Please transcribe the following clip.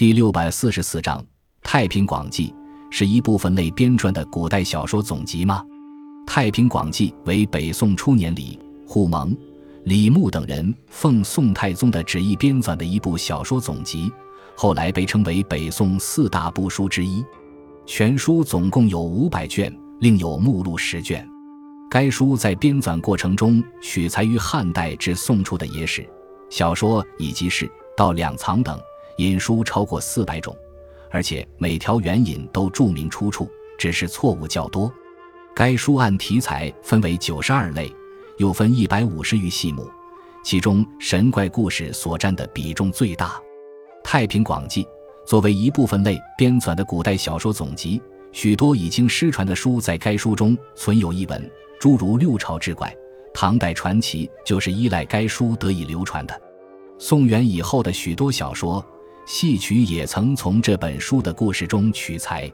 第六百四十四章《太平广记》是一部分类编撰的古代小说总集吗？《太平广记》为北宋初年李护蒙、李牧等人奉宋太宗的旨意编纂的一部小说总集，后来被称为北宋四大部书之一。全书总共有五百卷，另有目录十卷。该书在编纂过程中取材于汉代至宋初的野史、小说以及诗、道两藏等，引书超过四百种，而且每条援引都注明出处，只是错误较多。该书按题材分为九十二类。又分一百五十余细目，其中神怪故事所占的比重最大。《太平广记》作为一部分类编纂的古代小说总集，许多已经失传的书在该书中存有一文，诸如六朝志怪、唐代传奇，就是依赖该书得以流传的。宋元以后的许多小说、戏曲也曾从这本书的故事中取材。